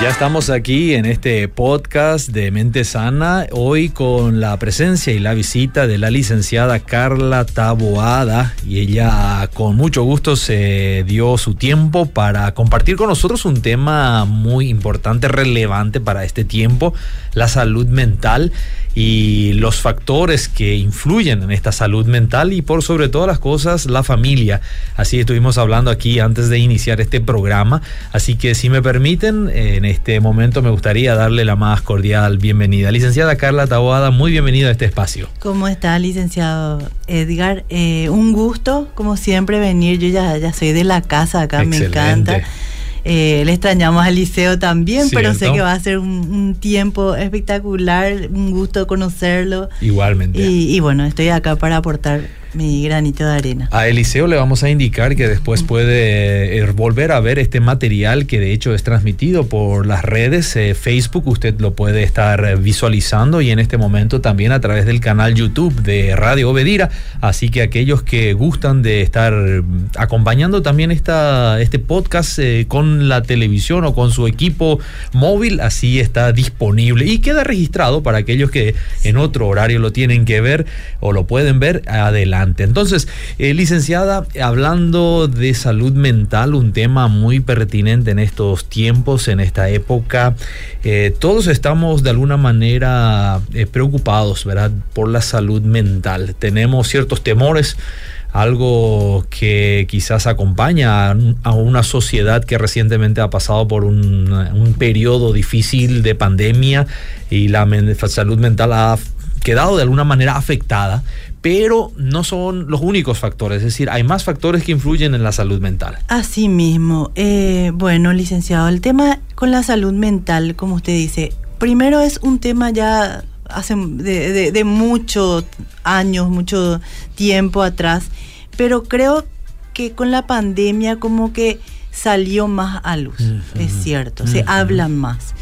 Ya estamos aquí en este podcast de Mente Sana, hoy con la presencia y la visita de la licenciada Carla Taboada y ella con mucho gusto se dio su tiempo para compartir con nosotros un tema muy importante, relevante para este tiempo, la salud mental y los factores que influyen en esta salud mental y por sobre todas las cosas la familia. Así estuvimos hablando aquí antes de iniciar este programa, así que si me permiten, en este momento me gustaría darle la más cordial bienvenida. Licenciada Carla Taboada, muy bienvenida a este espacio. ¿Cómo está, licenciado Edgar? Eh, un gusto, como siempre, venir. Yo ya, ya soy de la casa acá, me encanta. Eh, le extrañamos al liceo también, pero sé que va a ser un, tiempo espectacular, un gusto conocerlo. Igualmente. y bueno, estoy acá para aportar mi granito de arena. A Eliseo le vamos a indicar que después puede eh, volver a ver este material que de hecho es transmitido por las redes eh, Facebook. Usted lo puede estar visualizando y en este momento también a través del canal YouTube de Radio Obedira. Así que aquellos que gustan de estar acompañando también esta, este podcast eh, con la televisión o con su equipo móvil, así está disponible y queda registrado para aquellos que en otro horario lo tienen que ver o lo pueden ver adelante entonces, eh, licenciada, hablando de salud mental, un tema muy pertinente en estos tiempos, en esta época, eh, todos estamos de alguna manera eh, preocupados, ¿verdad?, por la salud mental. Tenemos ciertos temores algo que quizás acompaña a una sociedad que recientemente ha pasado por un, un periodo difícil de pandemia y la salud mental ha quedado de alguna manera afectada pero no son los únicos factores, es decir, hay más factores que influyen en la salud mental. Así mismo. Eh, bueno, licenciado, el tema con la salud mental, como usted dice, primero es un tema ya hace de, muchos años, mucho tiempo atrás, pero creo que con la pandemia como que salió más a luz, es cierto, se habla más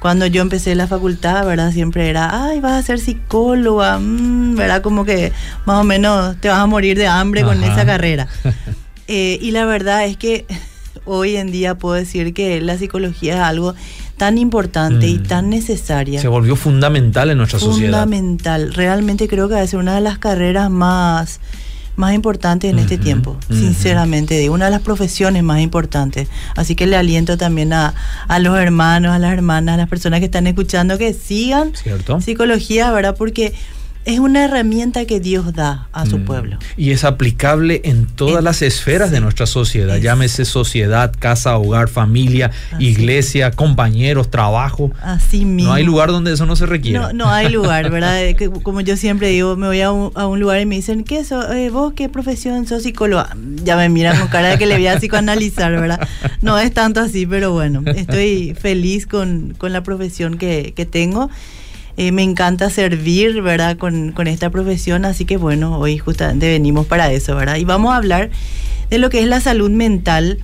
cuando yo empecé la facultad, ¿verdad? Siempre era, ay, vas a ser psicóloga, mm", ¿verdad? Como que más o menos te vas a morir de hambre con esa carrera. Eh, y la verdad es que hoy en día puedo decir que la psicología es algo tan importante y mm. tan necesaria. Se volvió fundamental en nuestra sociedad. Fundamental. Realmente creo que va a ser una de las carreras más más importante en este tiempo, sinceramente, de una de las profesiones más importantes. Así que le aliento también a, a, los hermanos, a las hermanas, a las personas que están escuchando que sigan psicología, ¿verdad? Porque es una herramienta que Dios da a su mm. pueblo. Y es aplicable en todas las esferas de nuestra sociedad, llámese sociedad, casa, hogar, familia, iglesia, compañeros, trabajo. Así mismo. No hay lugar donde eso no se requiere. No, no hay lugar, ¿verdad? Como yo siempre digo, me voy a un, lugar y me dicen, ¿qué eso? Eh, ¿Vos qué profesión sos psicóloga? Ya me miran con cara de que le voy a psicoanalizar, ¿verdad? No es tanto así, pero bueno, estoy feliz con, con la profesión que, que tengo. Eh, me encanta servir, ¿verdad? Con, esta profesión, así que bueno, hoy justamente venimos para eso, ¿verdad? Y vamos a hablar de lo que es la salud mental.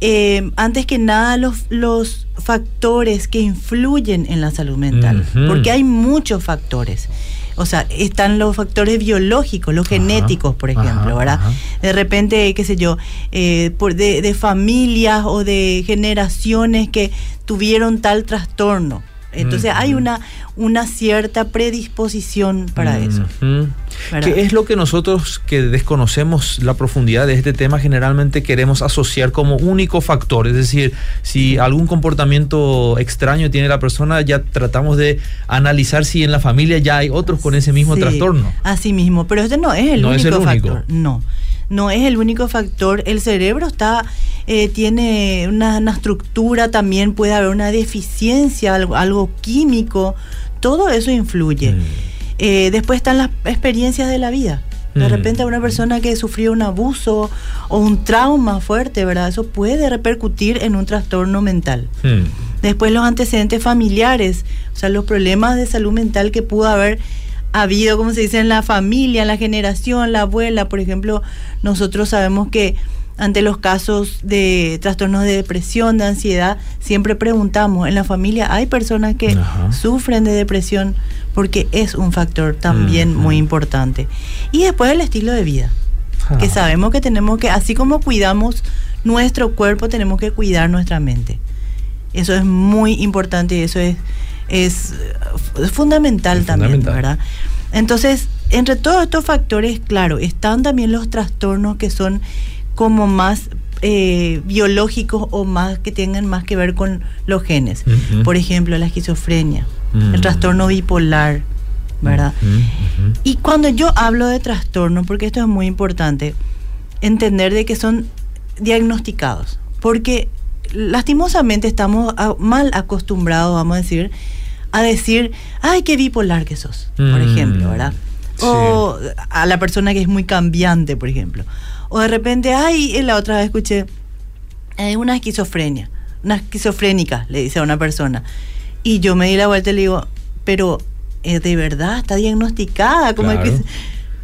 Eh, antes que nada, los, los factores que influyen en la salud mental, porque hay muchos factores. O sea, están los factores biológicos, los genéticos, por ejemplo, ¿verdad? De repente, qué sé yo, eh, por de, de familias o de generaciones que tuvieron tal trastorno. Entonces hay una, una cierta predisposición para eso. ¿Qué es lo que nosotros que desconocemos la profundidad de este tema generalmente queremos asociar como único factor? Es decir, si algún comportamiento extraño tiene la persona, ya tratamos de analizar si en la familia ya hay otros con ese mismo trastorno. Así mismo, pero este no es el único factor. No no es el único factor. El cerebro está, eh, tiene una, estructura, también puede haber una deficiencia, algo, químico. Todo eso influye. Mm. Eh, después están las experiencias de la vida. De mm. repente una persona que sufrió un abuso o un trauma fuerte, ¿verdad? Eso puede repercutir en un trastorno mental. Mm. Después los antecedentes familiares, o sea, los problemas de salud mental que pudo haber habido, como se dice, en la familia, en la generación, la abuela, por ejemplo, nosotros sabemos que ante los casos de trastornos de depresión, de ansiedad, siempre preguntamos, ¿en la familia hay personas que Ajá. sufren de depresión? Porque es un factor también muy importante. Y después el estilo de vida, que Ah. sabemos que tenemos que, así como cuidamos nuestro cuerpo, tenemos que cuidar nuestra mente. Eso es muy importante y eso es, es, fundamental Es también, fundamental. ¿verdad? Entonces, entre todos estos factores, claro, están también los trastornos que son como más eh, biológicos o más que tengan más que ver con los genes. Por ejemplo, la esquizofrenia, Mm. el trastorno bipolar, ¿verdad? Ujú, ujú. Y cuando yo hablo de trastorno, porque esto es muy importante, entender de que son diagnosticados, porque lastimosamente estamos a- mal acostumbrados, vamos a decir, a decir, ay, qué bipolar que sos, por Mm, ejemplo, ¿verdad? sí. O a la persona que es muy cambiante, por ejemplo. O de repente, ay, la otra vez escuché, es una esquizofrenia, una esquizofrénica, le dice a una persona. Y yo me di la vuelta y le digo, pero ¿es de verdad está diagnosticada como Claro. esquiz-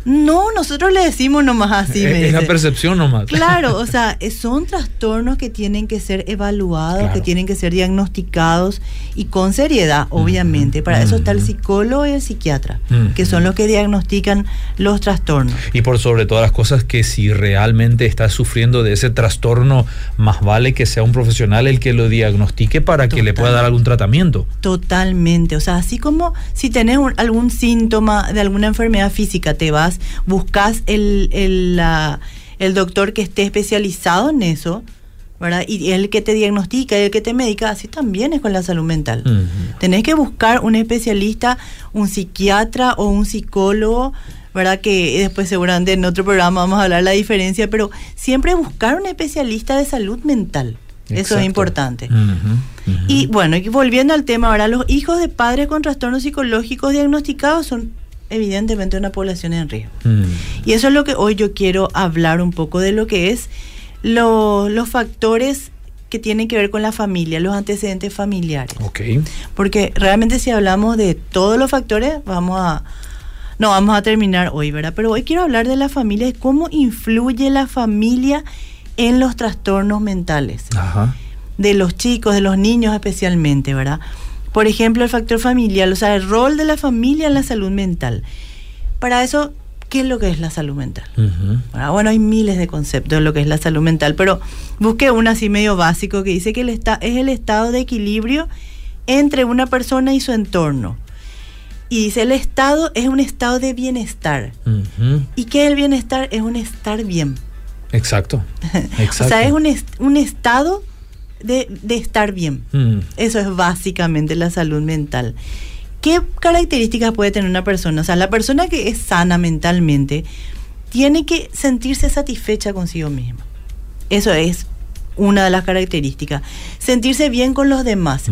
No, nosotros le decimos nomás así, me es, es la percepción nomás. Claro, o sea, son trastornos que tienen que ser evaluados, Claro. que tienen que ser diagnosticados y con seriedad, obviamente. Para eso está el psicólogo y el psiquiatra, que son los que diagnostican los trastornos. Y por sobre todas las cosas que si realmente estás sufriendo de ese trastorno, más vale que sea un profesional el que lo diagnostique para que le pueda dar algún tratamiento. Totalmente, o sea, así como si tenés un- algún síntoma de alguna enfermedad física, te vas, buscas el, el, la- el doctor que esté especializado en eso, ¿verdad? Y el que te diagnostica y el que te medica, así también es con la salud mental. Tenés que buscar un especialista, un psiquiatra o un psicólogo, ¿verdad? Que después seguramente en otro programa vamos a hablar la diferencia, pero siempre buscar un especialista de salud mental. Eso es importante. Y bueno, y volviendo al tema, ahora los hijos de padres con trastornos psicológicos diagnosticados son evidentemente una población en riesgo. Mm. Y eso es lo que hoy yo quiero hablar un poco de lo que es lo- los factores que tienen que ver con la familia, los antecedentes familiares. Ok. Porque realmente si hablamos de todos los factores, vamos a no vamos a terminar hoy, ¿verdad? Pero hoy quiero hablar de la familia y cómo influye la familia en los trastornos mentales Ajá. de los chicos, de los niños especialmente, ¿verdad? Por ejemplo, el factor familiar, o sea, el rol de la familia en la salud mental. Para eso, ¿qué es lo que es la salud mental? ¿Verdad? Bueno, hay miles de conceptos de lo que es la salud mental, pero busqué uno así medio básico que dice que el esta- es el estado de equilibrio entre una persona y su entorno. Y dice, el estado es un estado de bienestar. ¿Y qué es el bienestar? Es un estar bien. Exacto. Exacto. O sea, es un, est- un estado de, de estar bien. Mm. Eso es básicamente la salud mental. ¿Qué características puede tener una persona? O sea, la persona que es sana mentalmente tiene que sentirse satisfecha consigo misma. Eso es una de las características. Sentirse bien con los demás.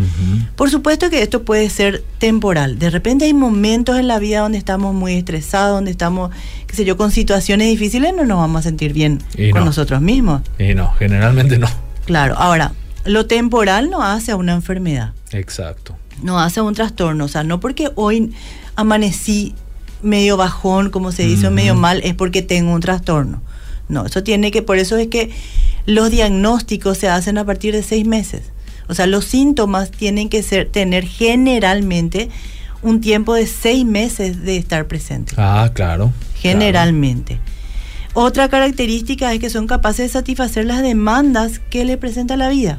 Por supuesto que esto puede ser temporal. De repente hay momentos en la vida donde estamos muy estresados, donde estamos, qué sé yo, con situaciones difíciles, no nos vamos a sentir bien Y con no. nosotros mismos. Y no, generalmente no. Claro. Ahora, lo temporal no hace a una enfermedad. Exacto. no hace un trastorno. O sea, no porque hoy amanecí medio bajón, como se dice, medio mal, es porque tengo un trastorno. No, eso tiene que, por eso es que los diagnósticos se hacen a partir de seis meses. O sea, los síntomas tienen que ser, tener generalmente un tiempo de seis meses de estar presentes. Ah, claro. Generalmente. Otra característica es que son capaces de satisfacer las demandas que le presenta la vida.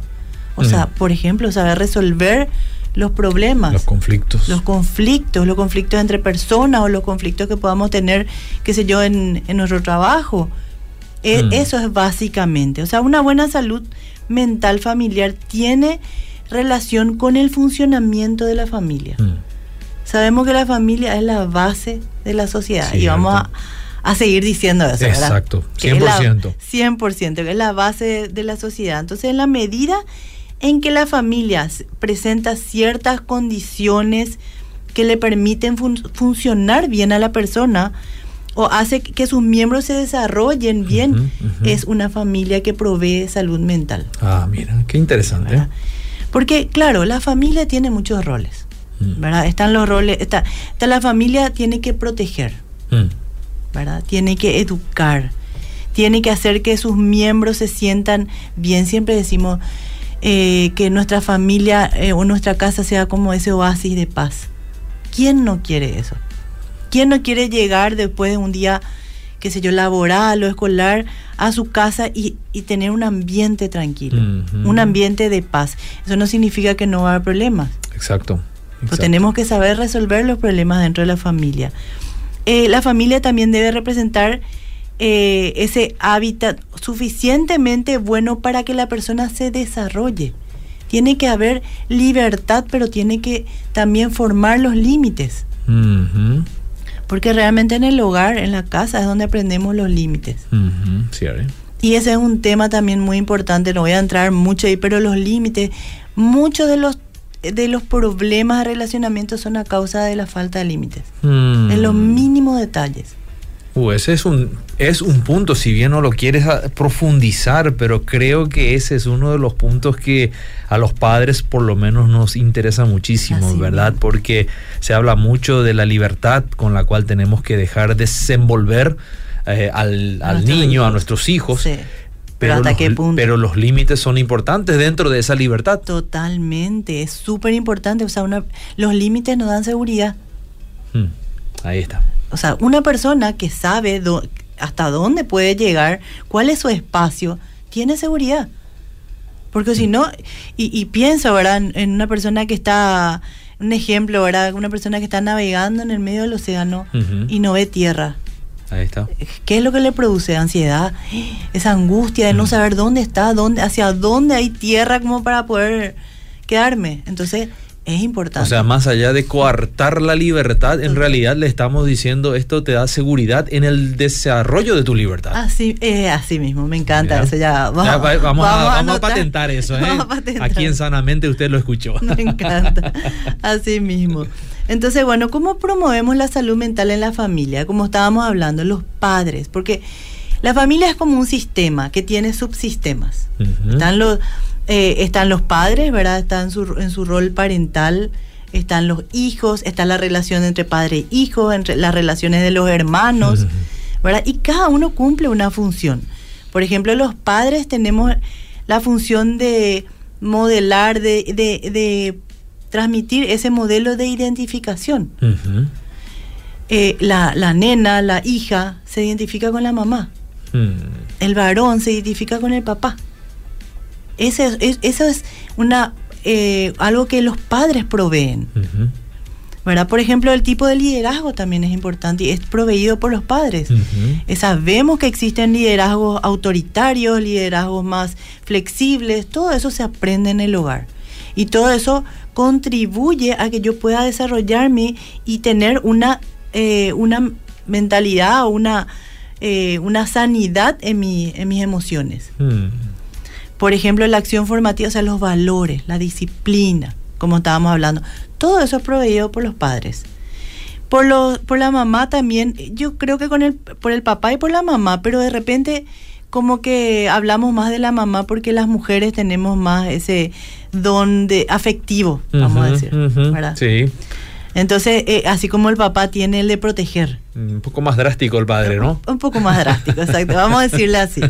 O sea, por ejemplo, saber resolver los problemas, Los conflictos. los conflictos, los conflictos entre personas o los conflictos que podamos tener, qué sé yo, en, en nuestro trabajo. E- Mm. Eso es básicamente. O sea, una buena salud mental familiar tiene relación con el funcionamiento de la familia. Mm. Sabemos que la familia es la base de la sociedad y Cierto. vamos a, a seguir diciendo eso, ¿verdad? Exacto, Que es la- 100%. 100%, que es la base de, de la sociedad. Entonces, en la medida en que la familia presenta ciertas condiciones que le permiten fun- funcionar bien a la persona o hace que sus miembros se desarrollen bien, es una familia que provee salud mental. Ah, mira, qué interesante. ¿verdad? Porque, claro, la familia tiene muchos roles. Mm. ¿Verdad? Están los roles, está, está, la familia tiene que proteger, mm. ¿verdad? Tiene que educar, tiene que hacer que sus miembros se sientan bien. Siempre decimos eh, que nuestra familia eh, o nuestra casa sea como ese oasis de paz. ¿Quién no quiere eso? ¿Quién no quiere llegar después de un día, qué sé yo, laboral o escolar a su casa y, tener un ambiente tranquilo, un ambiente de paz? Eso no significa que no va a haber problemas. Exacto. Pues tenemos que saber resolver los problemas dentro de la familia. Eh, la familia también debe representar eh, ese hábitat suficientemente bueno para que la persona se desarrolle. Tiene que haber libertad, pero tiene que también formar los límites. Porque realmente en el hogar, en la casa, es donde aprendemos los límites. Y ese es un tema también muy importante, no voy a entrar mucho ahí, pero los límites, muchos de los de los problemas de relacionamiento son a causa de la falta de límites. Mm. En los mínimos detalles. Uh, ese es un, es un punto, si bien no lo quieres profundizar, pero creo que ese es uno de los puntos que a los padres por lo menos nos interesa muchísimo, ¿verdad? Porque se habla mucho de la libertad con la cual tenemos que dejar desenvolver eh, al, al niño, a nuestros hijos. Sí. Pero, hasta qué punto. Pero los límites son importantes dentro de esa libertad. Totalmente, es súper importante. O sea, una, los límites nos dan seguridad. Hmm, ahí está. O sea, una persona que sabe hasta dónde puede llegar, cuál es su espacio, tiene seguridad. Porque si hmm. no, y, y pienso, ¿verdad? En, una persona que está, un ejemplo, ¿verdad? Una persona que está navegando en el medio del océano y no ve tierra. Ahí está. ¿Qué es lo que le produce? Ansiedad, esa angustia de no mm. saber dónde está, dónde, hacia dónde hay tierra como para poder quedarme. Entonces, es importante. O sea, más allá de coartar la libertad, en realidad le estamos diciendo esto te da seguridad en el desarrollo de tu libertad. Así, eh, así mismo, me encanta eso. Ya, vamos, a, patentar eso. ¿eh? Aquí en Sanamente usted lo escuchó. Me encanta. Así mismo. Entonces, bueno, ¿cómo promovemos la salud mental en la familia? Como estábamos hablando, los padres, porque la familia es como un sistema que tiene subsistemas. Están los eh, están los padres, ¿verdad? Están en su, en su rol parental, están los hijos, está la relación entre padre e hijo, entre las relaciones de los hermanos, ¿verdad? Y cada uno cumple una función. Por ejemplo, los padres tenemos la función de modelar, de, de, de transmitir ese modelo de identificación. Eh, la, la, nena, la hija, se identifica con la mamá. Mm. El varón se identifica con el papá. Ese, es, eso es una, eh, algo que los padres proveen. ¿verdad? Por ejemplo, el tipo de liderazgo también es importante y es proveído por los padres. Eh, sabemos que existen liderazgos autoritarios, liderazgos más flexibles, todo eso se aprende en el hogar. Y todo eso contribuye a que yo pueda desarrollarme y tener una, eh, una mentalidad o una, eh, una sanidad en, mi, en mis emociones. Hmm. Por ejemplo, la acción formativa, o sea, los valores, la disciplina, como estábamos hablando, todo eso es proveído por los padres. Por, los, por la mamá también, yo creo que con el, por el papá y por la mamá, pero de repente como que hablamos más de la mamá porque las mujeres tenemos más ese don de afectivo, vamos a decir, Sí. Entonces, eh, así como el papá tiene el de proteger. Un poco más drástico el padre, ¿no? Un, poco más drástico, exacto. Vamos a decirle así.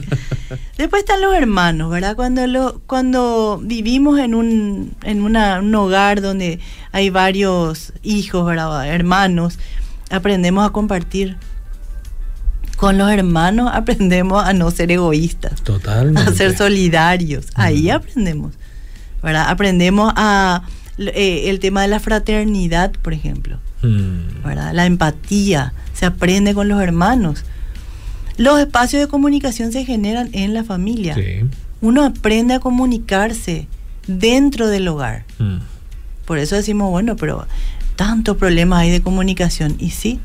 Después están los hermanos, ¿verdad? Cuando, lo, cuando vivimos en, un, en un hogar donde hay varios hijos, ¿verdad? Hermanos, aprendemos a compartir con los hermanos aprendemos a no ser egoístas. Totalmente. A ser solidarios. Ahí aprendemos. ¿verdad? Aprendemos a eh, el tema de la fraternidad, por ejemplo. Mm. ¿verdad? La empatía. Se aprende con los hermanos. Los espacios de comunicación se generan en la familia. Uno aprende a comunicarse dentro del hogar. Mm. Por eso decimos, bueno, pero tantos problemas hay de comunicación. Y sí,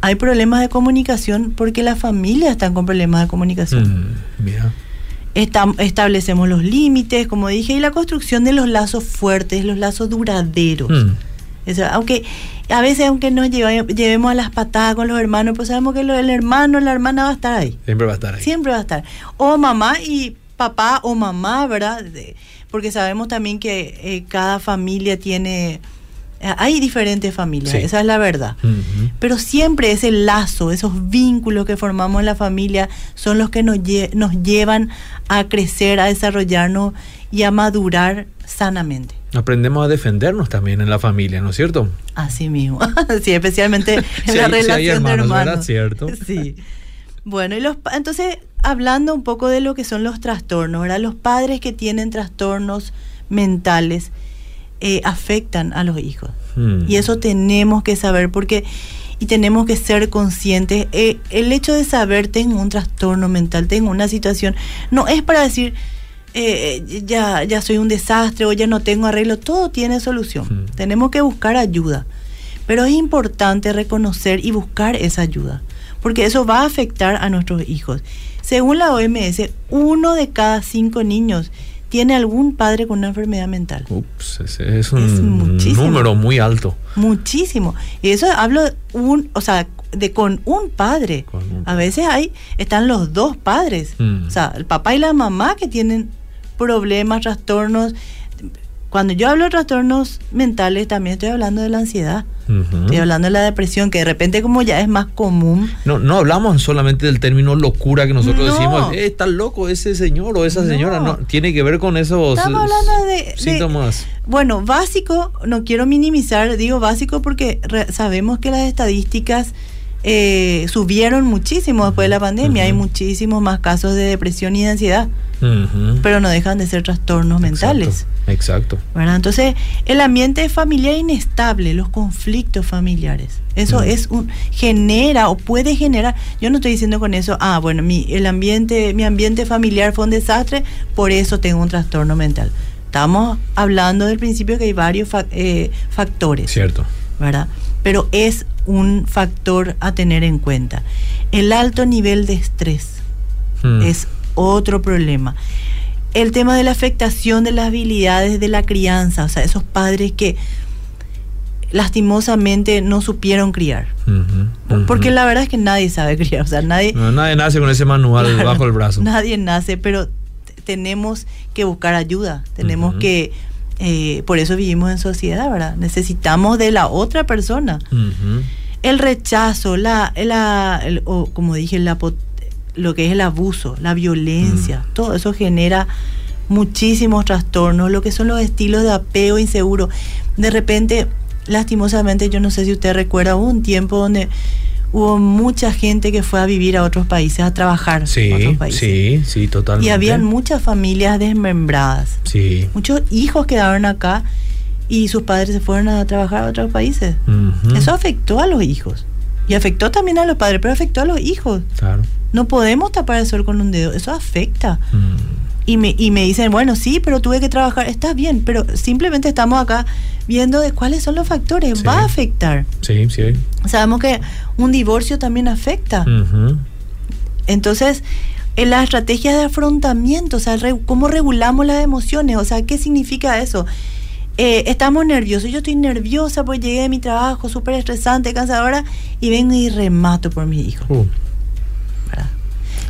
hay problemas de comunicación porque las familias están con problemas de comunicación. Mm, establecemos los límites, como dije, y la construcción de los lazos fuertes, los lazos duraderos. Mm. aunque a veces, aunque nos llevemos a las patadas con los hermanos, pues sabemos que el hermano, la hermana va a estar ahí. Siempre va a estar ahí. Siempre va a estar. O mamá y papá o mamá, ¿verdad? porque sabemos también que eh, cada familia tiene Hay diferentes familias, Sí. esa es la verdad. Pero siempre ese lazo, esos vínculos que formamos en la familia son los que nos, lle- nos llevan a crecer, a desarrollarnos y a madurar sanamente. Aprendemos a defendernos también en la familia, ¿no es cierto? Así mismo. sí, especialmente en Sí, la hay- sí relación hermanos, de ¿verdad? hermanos. Cierto. Sí. Bueno, y los, pa- entonces, hablando un poco de lo que son los trastornos, ¿verdad? Los padres que tienen trastornos mentales eh, afectan a los hijos. Mm. Y eso tenemos que saber porque y tenemos que ser conscientes. Eh, el hecho de saber tengo un trastorno mental, tengo una situación, no es para decir eh, eh, ya, ya soy un desastre o ya no tengo arreglo, todo tiene solución. Mm. Tenemos que buscar ayuda. Pero es importante reconocer y buscar esa ayuda, porque eso va a afectar a nuestros hijos. Según la OMS, uno de cada cinco niños tiene algún padre con una enfermedad mental. Ups, ese es un Es número muy alto. Muchísimo. Y eso hablo un, o sea, de con un padre. Con un- A veces hay, están los dos padres. Mm. O sea, el papá y la mamá que tienen problemas, trastornos. Cuando yo hablo de trastornos mentales, también estoy hablando de la ansiedad. Estoy hablando de la depresión, que de repente como ya es más común. No, no hablamos solamente del término locura que nosotros No. decimos, eh, está loco ese señor o esa No. señora. No, tiene que ver con esos Estamos hablando de- de- síntomas. Bueno, básico, no quiero minimizar, digo básico porque re- sabemos que las estadísticas eh, subieron muchísimo después de la pandemia. Hay muchísimos más casos de depresión y de ansiedad, pero no dejan de ser trastornos mentales. Exacto. Entonces, el ambiente familiar inestable, los conflictos familiares, eso Mm. es un genera o puede generar. Yo no estoy diciendo con eso, ah, bueno, mi el ambiente mi ambiente familiar fue un desastre, por eso tengo un trastorno mental. Estamos hablando del principio que hay varios fa- eh, factores. Cierto. ¿verdad? Pero es un factor a tener en cuenta. El alto nivel de estrés Mm. es otro problema. El tema de la afectación de las habilidades de la crianza, o sea, esos padres que lastimosamente no supieron criar. Porque la verdad es que nadie sabe criar, o sea, nadie, No, nadie nace con ese manual Claro, bajo el brazo. Nadie nace, pero tenemos que buscar ayuda, tenemos que, eh, por eso vivimos en sociedad, ¿verdad? Necesitamos de la otra persona. El rechazo, la, la el- o como dije, la, lo que es el abuso, la violencia, Mm. todo eso genera muchísimos trastornos, lo que son los estilos de apego inseguro. De repente, lastimosamente, yo no sé si usted recuerda, hubo un tiempo donde hubo mucha gente que fue a vivir a otros países, a trabajar a Sí, otros países. sí, sí, totalmente. Y habían muchas familias desmembradas. Sí. Muchos hijos quedaron acá y sus padres se fueron a trabajar a otros países. Eso afectó a los hijos. Y afectó también a los padres, pero afectó a los hijos. Claro. No podemos tapar el sol con un dedo. Eso afecta. Mm. Y me, y me dicen, bueno, sí, pero tuve que trabajar. Está bien, pero simplemente estamos acá viendo de cuáles son los factores. Sí. Va a afectar. Sí, sí. Sabemos que un divorcio también afecta. Entonces, en las estrategias de afrontamiento, o sea, re- cómo regulamos las emociones, o sea, ¿qué significa eso? Eh, estamos nerviosos, yo estoy nerviosa porque llegué de mi trabajo súper estresante, cansadora, y vengo y remato por mis hijos. Uh.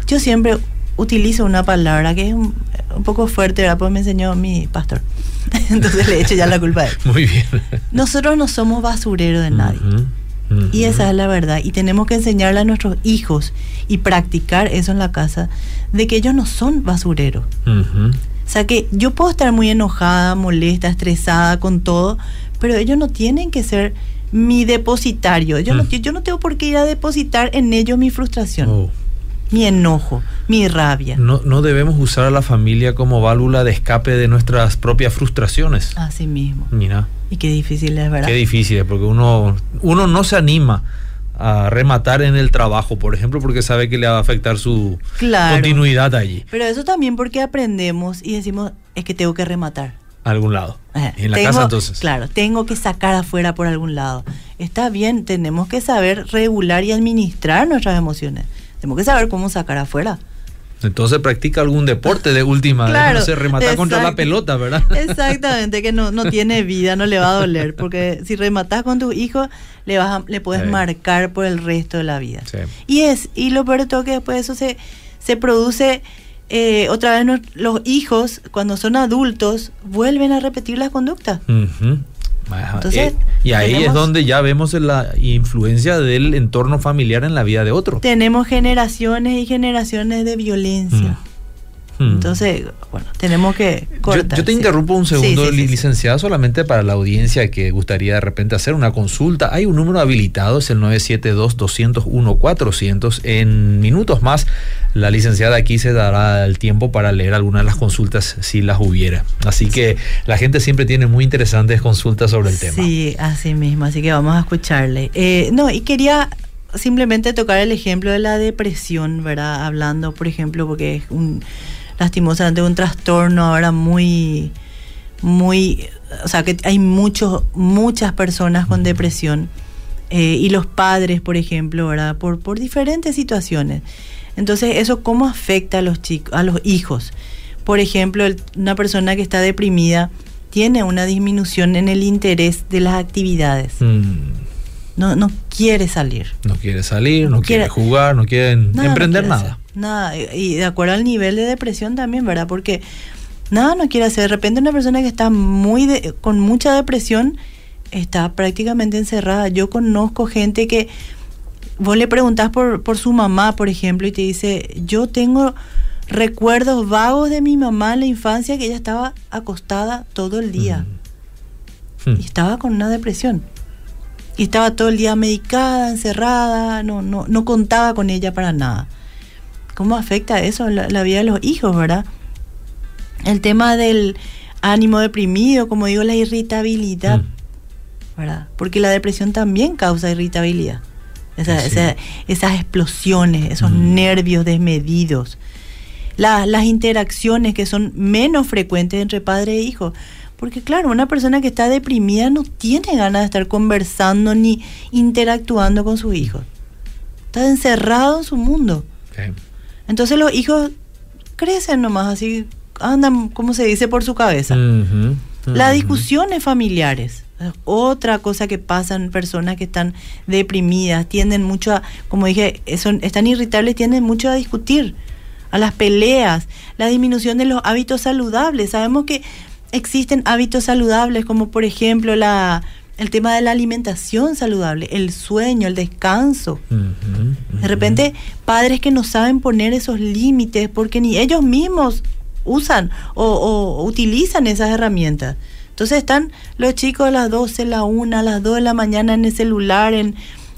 Yo siempre utilizo una palabra que es un, un poco fuerte, ¿verdad? Pues me enseñó mi pastor. Entonces le echo ya la culpa a él. muy bien. Nosotros no somos basureros de nadie. Y esa es la verdad. Y tenemos que enseñarle a nuestros hijos y practicar eso en la casa, de que ellos no son basureros. O sea que yo puedo estar muy enojada, molesta, estresada con todo, pero ellos no tienen que ser mi depositario. Yo, no, Mm. yo no tengo por qué ir a depositar en ellos mi frustración, Oh. Mi enojo, mi rabia. No, no debemos usar a la familia como válvula de escape de nuestras propias frustraciones. Así mismo. Mira, Y qué difícil es, ¿verdad? qué difícil, es, porque uno, uno no se anima a rematar en el trabajo, por ejemplo, porque sabe que le va a afectar su Claro. continuidad allí, Pero eso también porque aprendemos y decimos, es que tengo que rematar. a algún lado. Eh, en la tengo- casa entonces. Claro, tengo que sacar afuera por algún lado. Está bien, tenemos que saber regular y administrar nuestras emociones. Tenemos que saber cómo sacar afuera. Entonces practica algún deporte de última, Claro, no sé, rematar contra la pelota, ¿verdad? Exactamente, que no, no tiene vida, no le va a doler, porque si rematas con tu hijo, le vas a- le puedes Sí. marcar por el resto de la vida. Sí. Y es, y lo peor de todo que después de eso se, se produce eh, otra vez nos- los hijos, cuando son adultos, vuelven a repetir las conductas. Ujú. Entonces, eh, y ahí es donde ya vemos la influencia del entorno familiar en la vida de otro. Tenemos generaciones y generaciones de violencia. Mm. Hmm. Entonces, bueno, tenemos que cortar. Yo, te interrumpo un segundo, licenciada, solamente para la audiencia que gustaría de repente hacer una consulta. Hay un número habilitado, es el 972-201-400. En minutos más, la licenciada aquí se dará el tiempo para leer algunas de las consultas si las hubiera. Así que la gente siempre tiene muy interesantes consultas sobre el tema. Sí, así mismo, así que vamos a escucharle. Eh, no, y quería simplemente tocar el ejemplo de la depresión, ¿verdad? Hablando, por ejemplo, porque es un lastimosamente un trastorno ahora muy, muy, o sea, que hay muchos, muchas personas con depresión eh, y los padres, por ejemplo, ¿verdad? Por, por diferentes situaciones. Entonces, ¿eso cómo afecta a los chicos, a los hijos? Por ejemplo, una persona que está deprimida tiene una disminución en el interés de las actividades. Mm. No, no quiere salir. No quiere salir, no, quiere, jugar, no quiere emprender nada. Nada, y de acuerdo al nivel de depresión también, ¿verdad? Porque nada no quiere hacer. De repente una persona que está muy con mucha depresión está prácticamente encerrada. Yo conozco gente que vos le preguntás por, por su mamá, por ejemplo, y te dice, yo tengo recuerdos vagos de mi mamá en la infancia que ella estaba acostada todo el día. Mm. Y estaba con una depresión. Y estaba todo el día medicada, encerrada, no, no, no contaba con ella para nada. ¿Cómo afecta eso la, vida de los hijos, verdad? El tema del ánimo deprimido, como digo, la irritabilidad, mm. ¿verdad? Porque la depresión también causa irritabilidad. esas explosiones, esos mm. nervios desmedidos. las interacciones que son menos frecuentes entre padre e hijo. Porque claro, una persona que está deprimida no tiene ganas de estar conversando ni interactuando con sus hijos. Está encerrado en su mundo. Entonces los hijos crecen nomás así, andan, como se dice, por su cabeza. Las discusiones familiares, otra cosa que pasa en personas que están deprimidas, tienden mucho a, como dije, son, están irritables, tienden mucho a discutir, a las peleas, la disminución de los hábitos saludables. Sabemos que existen hábitos saludables como por ejemplo la el tema de la alimentación saludable, el sueño, el descanso. De repente, padres que no saben poner esos límites porque ni ellos mismos usan o, utilizan esas herramientas. Entonces están los chicos a las 12, la 1, a las 2 de la mañana en el celular, en,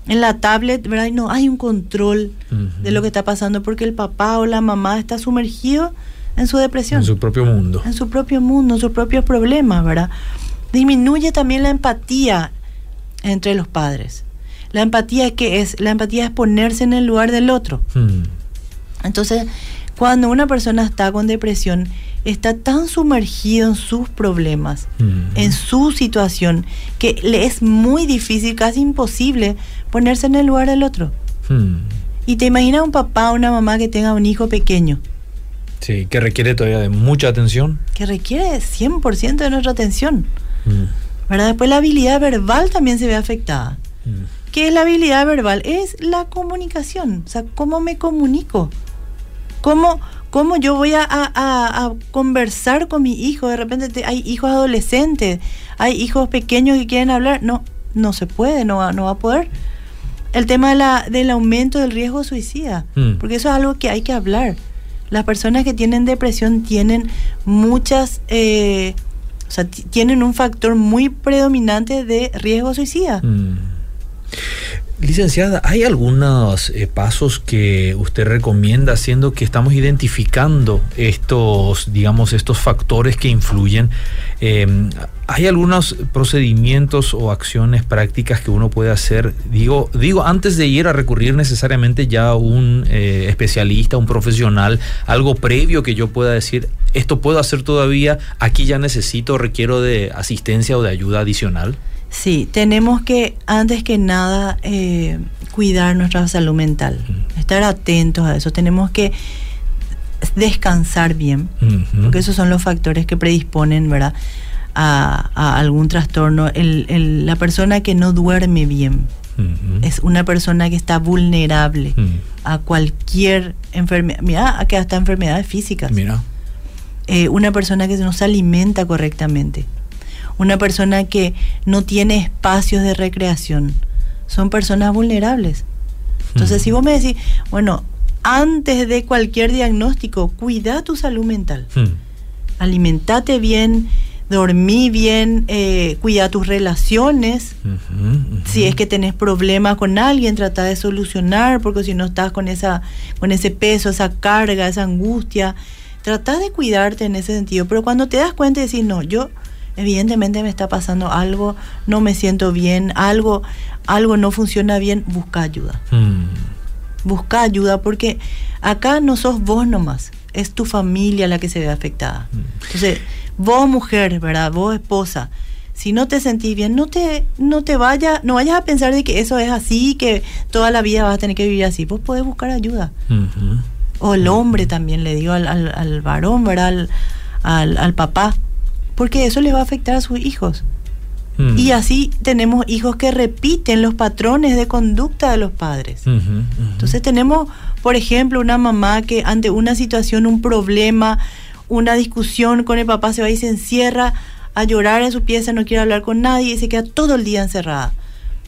en la tablet, ¿verdad? Y no hay un control de lo que está pasando porque el papá o la mamá está sumergido en su depresión. En su propio mundo. En su propio mundo, en sus propios problemas, ¿verdad? Disminuye también la empatía entre los padres. La empatía que es, la empatía es ponerse en el lugar del otro. Hmm. Entonces, cuando una persona está con depresión, está tan sumergido en sus problemas, hmm. en su situación, que le es muy difícil, casi imposible, ponerse en el lugar del otro. Hmm. Y te imaginas un papá o una mamá que tenga un hijo pequeño. Sí, que requiere todavía de mucha atención. Que requiere 100% de nuestra atención. Mm. Después la habilidad verbal también se ve afectada. Mm. ¿Qué es la habilidad verbal? Es la comunicación, o sea, cómo me comunico, cómo, cómo yo voy a, conversar con mi hijo. De repente hay hijos adolescentes, hay hijos pequeños que quieren hablar. No, no se puede, no va, no va a poder. El tema de la, del aumento del riesgo suicida, mm. porque eso es algo que hay que hablar. Las personas que tienen depresión tienen muchas eh, sea, tienen un factor muy predominante de riesgo suicida. Mm. Licenciada, ¿hay algunos eh, pasos que usted recomienda haciendo que estamos identificando estos, digamos, estos factores que influyen? Em, ¿Hay algunos procedimientos o acciones prácticas que uno puede hacer? Digo, digo antes de ir a recurrir necesariamente ya a un eh, especialista, un profesional, algo previo que yo pueda decir, esto puedo hacer todavía, aquí ya necesito, requiero de asistencia o de ayuda adicional. Sí, tenemos que, antes que nada, eh, cuidar nuestra salud mental, estar atentos a eso. Tenemos que descansar bien, porque esos son los factores que predisponen, ¿verdad? A, algún trastorno. la persona que no duerme bien es una persona que está vulnerable a cualquier enfermedad, mira, a que hasta enfermedades físicas. Mira. Eh, una persona que no se alimenta correctamente una persona que no tiene espacios de recreación. Son personas vulnerables. Entonces, si vos me decís, bueno, antes de cualquier diagnóstico, cuida tu salud mental. Alimentate bien, dormí bien, eh, cuida tus relaciones. Si es que tenés problemas con alguien, trata de solucionar, porque si no estás con, esa, con ese peso, esa carga, esa angustia, trata de cuidarte en ese sentido. Pero cuando te das cuenta y decís, no, yo evidentemente me está pasando algo, no me siento bien, algo, algo no funciona bien, busca ayuda. Mm. Busca ayuda porque acá no sos vos nomás, es tu familia la que se ve afectada. Mm. Entonces, vos mujer, ¿verdad? Vos esposa, si no te sentís bien, no te, no te vayas, no vayas a pensar de que eso es así, que toda la vida vas a tener que vivir así. Vos podés buscar ayuda. O el hombre también, le digo al, al, varón, ¿verdad? Al, al, papá porque eso le va a afectar a sus hijos. Mm. Y así tenemos hijos que repiten los patrones de conducta de los padres. Entonces tenemos, por ejemplo, una mamá que ante una situación, un problema, una discusión con el papá se va y se encierra a llorar en su pieza, no quiere hablar con nadie y se queda todo el día encerrada.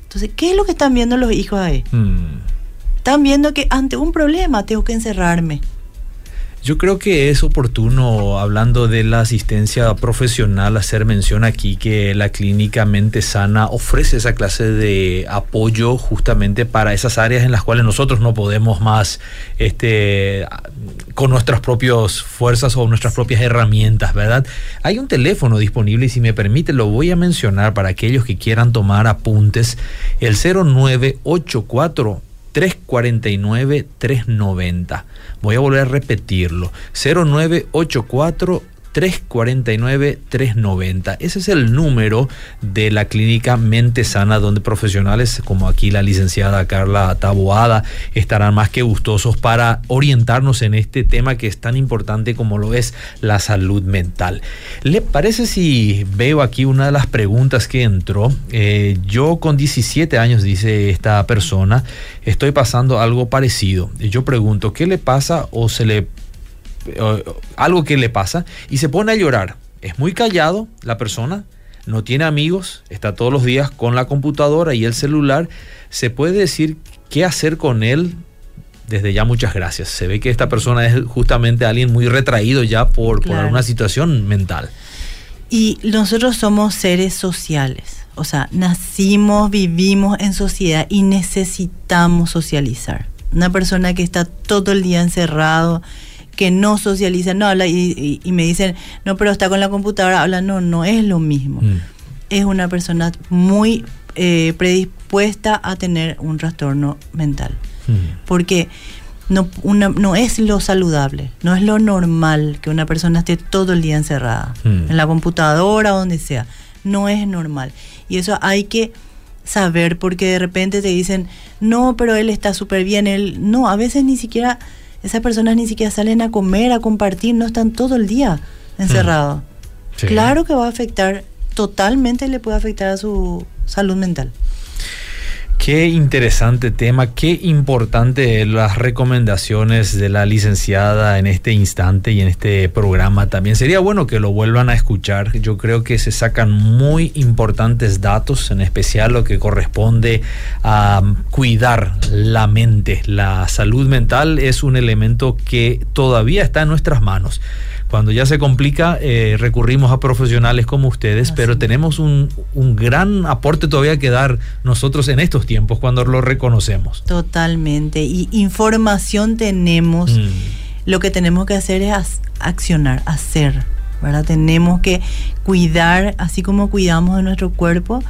Entonces, ¿qué es lo que están viendo los hijos ahí? Mm. Están viendo que ante un problema tengo que encerrarme. Yo creo que es oportuno, hablando de la asistencia profesional, hacer mención aquí que la clínica Mente Sana ofrece esa clase de apoyo justamente para esas áreas en las cuales nosotros no podemos más este, con nuestras propias fuerzas o nuestras propias herramientas, ¿verdad? Hay un teléfono disponible y si me permite lo voy a mencionar para aquellos que quieran tomar apuntes, el 0984 349 390. Voy a volver a repetirlo. 0984 349-390. Ese es el número de la clínica Mente Sana, donde profesionales como aquí la licenciada Carla Taboada estarán más que gustosos para orientarnos en este tema que es tan importante como lo es la salud mental. ¿Le parece si veo aquí una de las preguntas que entró? Eh, yo con 17 años, dice esta persona, estoy pasando algo parecido. Yo pregunto, ¿qué le pasa o se le algo que le pasa y se pone a llorar. Es muy callado la persona, no tiene amigos, está todos los días con la computadora y el celular. Se puede decir qué hacer con él. Desde ya muchas gracias. Se ve que esta persona es justamente alguien muy retraído ya por, por una situación mental. Y nosotros somos seres sociales. O sea, nacimos, vivimos en sociedad y necesitamos socializar. Una persona que está todo el día encerrado, que no socializan, no habla y, me dicen, no, pero está con la computadora, habla, no, no es lo mismo. Mm. Es una persona muy eh, predispuesta a tener un trastorno mental. Mm. Porque no, no es lo saludable, no es lo normal que una persona esté todo el día encerrada, mm. en la computadora o donde sea. No es normal. Y eso hay que saber porque de repente te dicen, no, pero él está súper bien, él no, a veces ni siquiera esas personas ni siquiera salen a comer, a compartir, no están todo el día encerrados. Mm. Claro que va a afectar, totalmente le puede afectar a su salud mental. Qué interesante tema, qué importante las recomendaciones de la licenciada en este instante y en este programa. También sería bueno que lo vuelvan a escuchar. Yo creo que se sacan muy importantes datos, en especial lo que corresponde a cuidar la mente. La salud mental es un elemento que todavía está en nuestras manos. Cuando ya se complica, eh, recurrimos a profesionales como ustedes, pero tenemos un, gran aporte todavía que dar nosotros en estos tiempos cuando lo reconocemos. Totalmente. Y información tenemos. Mm. Lo que tenemos que hacer es accionar, hacer. ¿verdad? Tenemos que cuidar, así como cuidamos de nuestro cuerpo,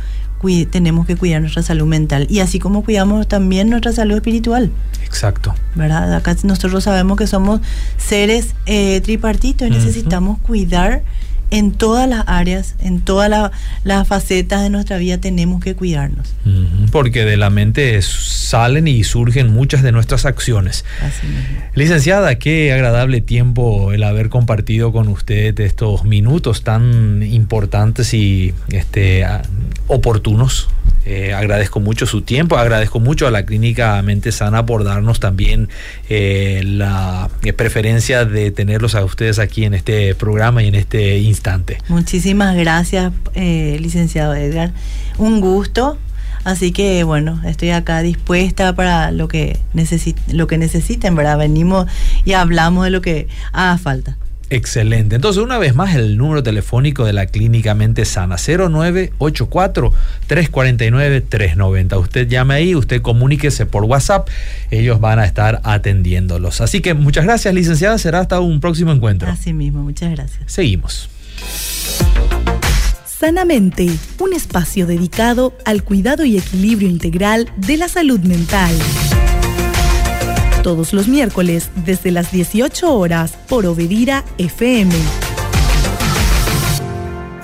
tenemos que cuidar nuestra salud mental y así como cuidamos también nuestra salud espiritual. Exacto. ¿Verdad? Acá nosotros sabemos que somos seres eh, tripartitos y necesitamos cuidar en todas las áreas, en todas las facetas de nuestra vida tenemos que cuidarnos. Porque de la mente salen y surgen muchas de nuestras acciones. Licenciada, qué agradable tiempo el haber compartido con usted estos minutos tan importantes y este, oportunos Eh, agradezco mucho su tiempo, agradezco mucho a la Clínica Mente Sana por darnos también eh, la preferencia de tenerlos a ustedes aquí en este programa y en este instante. Muchísimas gracias, licenciado Edgar. Un gusto. Así que bueno, estoy acá dispuesta para lo que, lo que necesiten, ¿verdad? Venimos y hablamos de lo que haga falta. Excelente. Entonces, una vez más, el número telefónico de la Clínica Mente Sana, 0984-349-390. Usted llame ahí, usted comuníquese por WhatsApp, ellos van a estar atendiéndolos. Así que muchas gracias, licenciada. Será hasta un próximo encuentro. Así mismo, muchas gracias. Seguimos. Sanamente, un espacio dedicado al cuidado y equilibrio integral de la salud mental todos los miércoles desde las 18 horas por Obedira FM.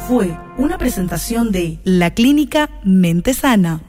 Fue una presentación de la clínica Mente Sana.